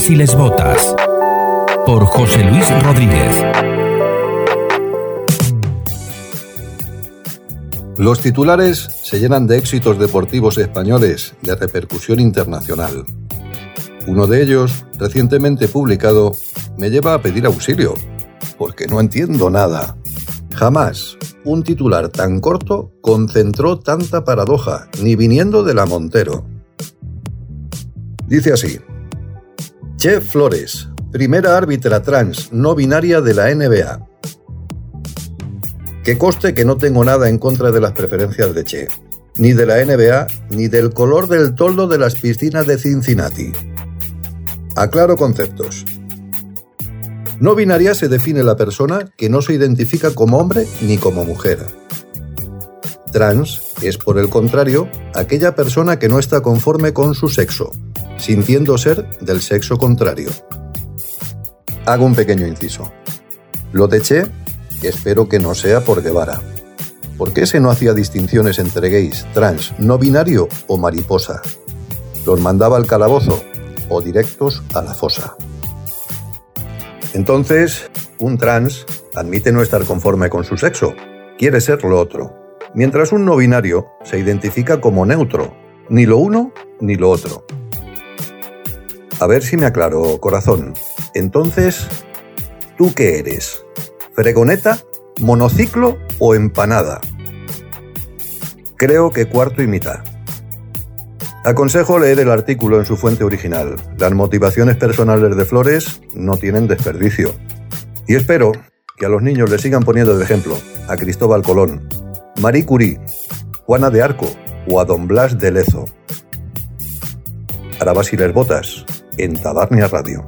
Barbas y les Botas. Por José Luis Rodríguez. Los titulares se llenan de éxitos deportivos españoles de repercusión internacional. Uno de ellos, recientemente publicado, me lleva a pedir auxilio, porque no entiendo nada. Jamás un titular tan corto concentró tanta paradoja, ni viniendo de la Montero. Dice así. Che Flores, primera árbitra trans no binaria de la NBA. Que coste que no tengo nada en contra de las preferencias de Che, ni de la NBA, ni del color del toldo de las piscinas de Cincinnati. Aclaro conceptos. No binaria se define la persona que no se identifica como hombre ni como mujer. Trans es, por el contrario, aquella persona que no está conforme con su sexo, sintiendo ser del sexo contrario. Hago un pequeño inciso. Lo de espero que no sea por Guevara. Porque ese no hacía distinciones entre gays, trans, no binario o mariposa. Los mandaba al calabozo o directos a la fosa. Entonces, un trans admite no estar conforme con su sexo, quiere ser lo otro, mientras un no binario se identifica como neutro, ni lo uno ni lo otro. A ver si me aclaro, corazón. Entonces, ¿tú qué eres? ¿Fregoneta, monociclo o empanada? Creo que cuarto y mitad. Aconsejo leer el artículo en su fuente original. Las motivaciones personales de Flores no tienen desperdicio. Y espero que a los niños le sigan poniendo de ejemplo a Cristóbal Colón, Marie Curie, Juana de Arco o a Don Blas de Lezo. Para Basiles Botas, en Tabarnia Radio.